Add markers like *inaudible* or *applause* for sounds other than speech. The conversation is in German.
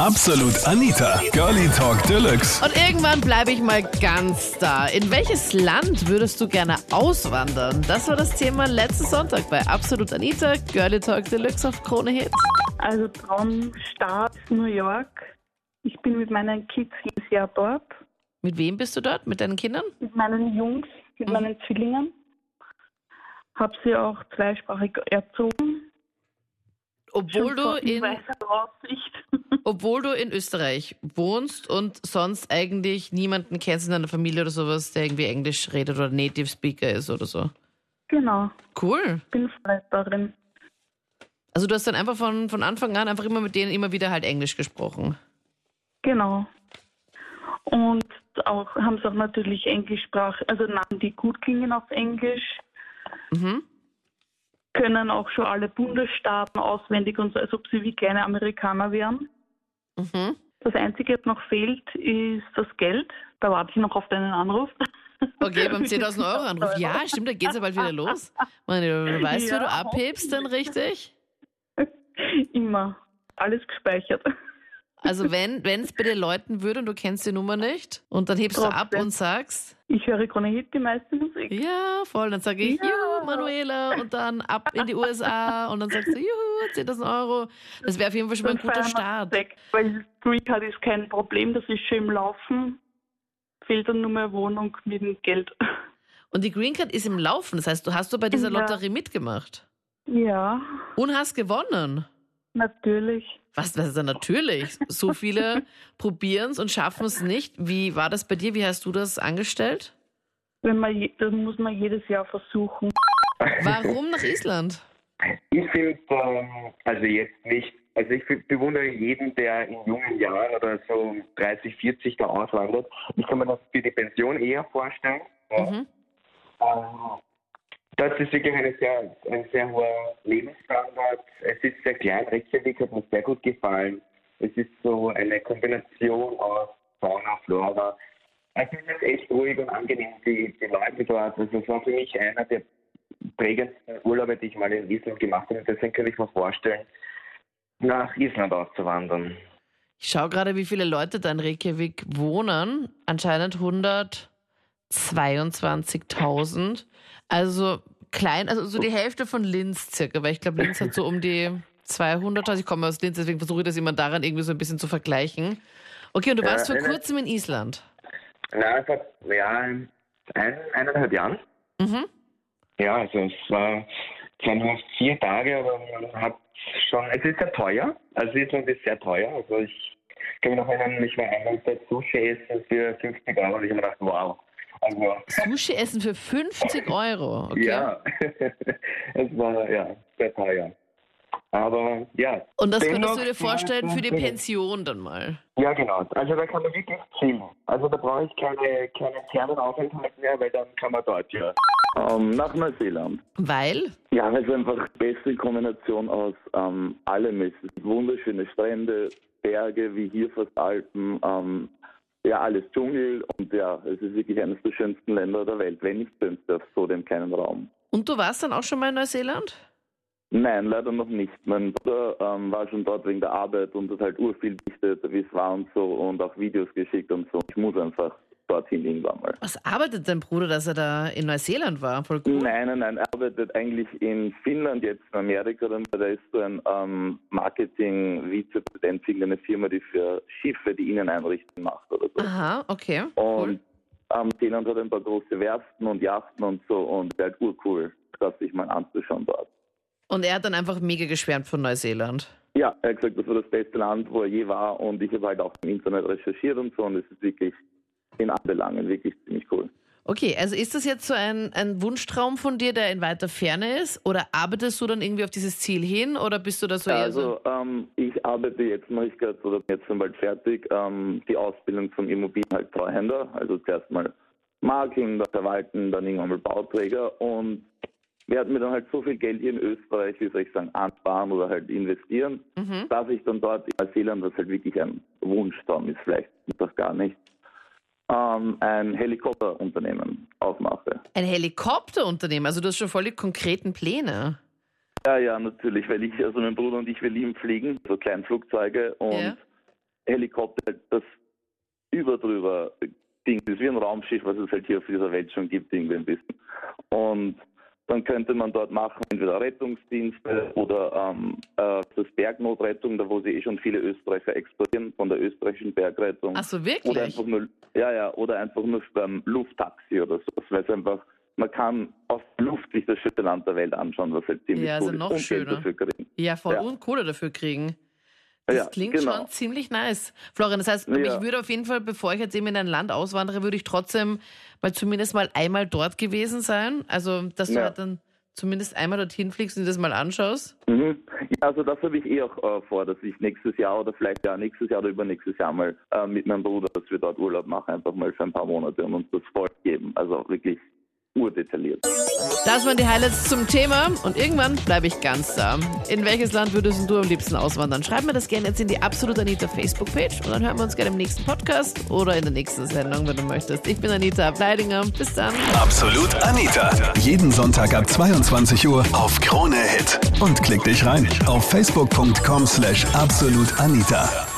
Absolut Anita, Girlie Talk Deluxe. Und irgendwann bleibe ich mal ganz da. In welches Land würdest du gerne auswandern? Das war das Thema letzten Sonntag bei Absolut Anita, Girlie Talk Deluxe auf Krone Hits. Also Traumstaat New York. Ich bin mit meinen Kids jedes Jahr dort. Mit wem bist du dort? Mit deinen Kindern? Mit meinen Jungs, mit Mhm. meinen Zwillingen. Hab sie auch zweisprachig erzogen. Obwohl du, Schon vor in, weißer Aussicht. Obwohl du in Österreich wohnst und sonst eigentlich niemanden kennst in deiner Familie oder sowas, der irgendwie Englisch redet oder Native Speaker ist oder so. genau, Cool. bin frei darin. Also du hast dann einfach von, von Anfang an einfach immer mit denen immer wieder halt Englisch gesprochen. Genau. Und auch haben sie auch natürlich Englischsprach, also Namen, die gut klingen auf Englisch. Mhm. Können auch schon alle Bundesstaaten auswendig und so, als ob sie wie kleine Amerikaner wären. Mhm. Das Einzige, was noch fehlt, ist das Geld. Da warte ich noch auf deinen Anruf. Okay, beim *laughs* 10.000 Euro Anruf. Ja, stimmt, da geht's ja bald wieder los. Meine, du weißt, wie Ja, du abhebst dann richtig? *laughs* Immer. Alles gespeichert. Also wenn es bei dir läuten würde und du kennst die Nummer nicht und dann hebst du ab Trotzdem. und sagst, Ich höre Krone Hit, die meiste Musik. ja, voll, dann sage ich, Ja. juhu, Manuela und dann ab in die USA und dann sagst du, juhu, 10.000 Euro. Das wäre auf jeden Fall schon mal ein guter Start. Weg, weil Green Card ist kein Problem, das ist schon im Laufen. Fehlt dann nur mehr Wohnung mit dem Geld. Und die Green Card ist im Laufen, das heißt, du hast du bei dieser Ja. Lotterie mitgemacht Ja, und hast gewonnen. natürlich. Was, das ist ja natürlich. So viele *laughs* probieren es und schaffen es nicht. Wie war das bei dir? Wie hast du das angestellt? Wenn man das muss man jedes Jahr versuchen. Warum nach Island? Ich finde, ähm, also jetzt nicht, also ich bewundere jeden, der in jungen Jahren oder so 30, 40 da auswandert. Ich kann mir das für die Pension eher vorstellen. Mhm. Ähm, das ist wirklich eine sehr, ein sehr hoher Lebensstandard. Es ist sehr klein, Reykjavik hat mir sehr gut gefallen. Es ist so eine Kombination aus Fauna, Flora. Also es ist echt ruhig und angenehm, die, die Leute dort. Also es war für mich einer der prägendsten Urlaube, die ich mal in Island gemacht habe. Deswegen kann ich mir vorstellen, nach Island auszuwandern. Ich schaue gerade, wie viele Leute da in Reykjavik wohnen. Anscheinend 122.000. Also klein, also so die Hälfte von Linz circa, weil ich glaube, Linz hat so um die 200.000. Ich komme aus Linz, deswegen versuche ich das immer daran irgendwie so ein bisschen zu vergleichen. Okay, und du Ja, warst vor kurzem in Island. Na, vor ja, ein, eineinhalb Jahren. Mhm. Ja, also es war zwar nur vier Tage, aber man hat schon, es ist sehr teuer. Also Island ist sehr teuer. Also ich kann mich noch erinnern, ich war einmal bei Sushi essen für 50 Euro und ich habe mir gedacht, wow. Also, Sushi essen für 50 Euro. Okay. ja, *laughs* es war ja sehr teuer. Aber ja. Und das könntest du dir vorstellen für die. Pension dann mal. Ja, genau. Also da kann man wirklich chillen. Also da brauche ich keine, keinen Fernaufenthalt mehr, weil dann kann man dort ja. Ähm, nach Neuseeland. Weil? Ja, weil es einfach die beste Kombination aus ähm, allem ist. Wunderschöne Strände, Berge wie hier fast Alpen, ähm, ja, alles Dschungel und ja, es ist wirklich eines der schönsten Länder der Welt, wenn nicht schönste auf so dem kleinen Raum. Und du warst dann auch schon mal in Neuseeland? Nein, leider noch nicht. Mein Bruder ähm, war schon dort wegen der Arbeit und hat halt urviel berichtet, wie es war und so und auch Videos geschickt und so. Ich muss einfach dorthin irgendwann mal. Was arbeitet dein Bruder, dass er da in Neuseeland war? Voll cool. Nein, nein, nein. Er arbeitet eigentlich in Finnland, jetzt in Amerika. Da ist so ein ähm, Marketing-Vizepräsident für eine Firma, die für Schiffe die Inneneinrichtung macht oder so. Aha, okay. Und Cool. ähm, Finnland hat ein paar große Werften und Yachten und so und wäre halt urcool, das sich mal anzuschauen dort. Und er hat dann einfach mega geschwärmt von Neuseeland. Ja, er hat gesagt, das war das beste Land, wo er je war und ich habe halt auch im Internet recherchiert und so und es ist wirklich in allen Belangen wirklich ziemlich cool. Okay, also ist das jetzt so ein, ein Wunschtraum von dir, der in weiter Ferne ist? Oder arbeitest du dann irgendwie auf dieses Ziel hin? Oder bist du da so eher so? Also ähm, ich arbeite jetzt, mache ich gerade, oder bin jetzt schon bald fertig, ähm, die Ausbildung zum Immobilientreuhänder. Also zuerst mal Marketing, dann Verwalten, dann irgendwann mal Bauträger und werde mir dann halt so viel Geld hier in Österreich, wie soll ich sagen, ansparen oder halt investieren, Mhm. dass ich dann dort in Neuseeland, was halt wirklich ein Wunschtraum ist, vielleicht das gar nicht, ähm, ein Helikopterunternehmen aufmache. Ein Helikopterunternehmen, also du hast schon voll die konkreten Pläne. Ja, ja, natürlich, weil ich, also mein Bruder und ich, wir lieben Fliegen, so Kleinflugzeuge und Ja. Helikopter das überdrüber Ding ist, wie ein Raumschiff, was es halt hier auf dieser Welt schon gibt, irgendwie ein bisschen. Und dann könnte man dort machen, entweder Rettungsdienste oder ähm, äh, das Bergnotrettung, da wo sie eh schon viele Österreicher exportieren von der österreichischen Bergrettung. Ach so, wirklich? Oder einfach nur, ja, ja, oder einfach nur beim Lufttaxi oder so. Weil es einfach, man kann aus der Luft sich das schönste Land der Welt anschauen, was halt ziemlich Ja, also cool noch ist. Schöner. dafür kriegen. Ja, voll Ja. und Kohle dafür kriegen. Das Ja, klingt genau. schon ziemlich nice. Florian, das heißt, Ja. ich würde auf jeden Fall, bevor ich jetzt eben in ein Land auswandere, würde ich trotzdem mal zumindest mal einmal dort gewesen sein. Also, dass du halt dann zumindest einmal dorthin fliegst und dir das mal anschaust. Mhm. Ja, also das habe ich eh auch äh, vor, dass ich nächstes Jahr oder vielleicht ja nächstes Jahr oder übernächstes Jahr mal äh, mit meinem Bruder, dass wir dort Urlaub machen, einfach mal für ein paar Monate und uns das voll geben. Also wirklich urdetailliert. Das waren die Highlights zum Thema und irgendwann bleibe ich ganz da. In welches Land würdest du am liebsten auswandern? Schreib mir das gerne jetzt in die Absolut Anita Facebook-Page und dann hören wir uns gerne im nächsten Podcast oder in der nächsten Sendung, wenn du möchtest. Ich bin Anita Ableidinger. Bis dann. Absolut Anita. Jeden Sonntag ab 22 Uhr auf Krone Hit. Und klick dich rein auf facebook.com slash absolutanita.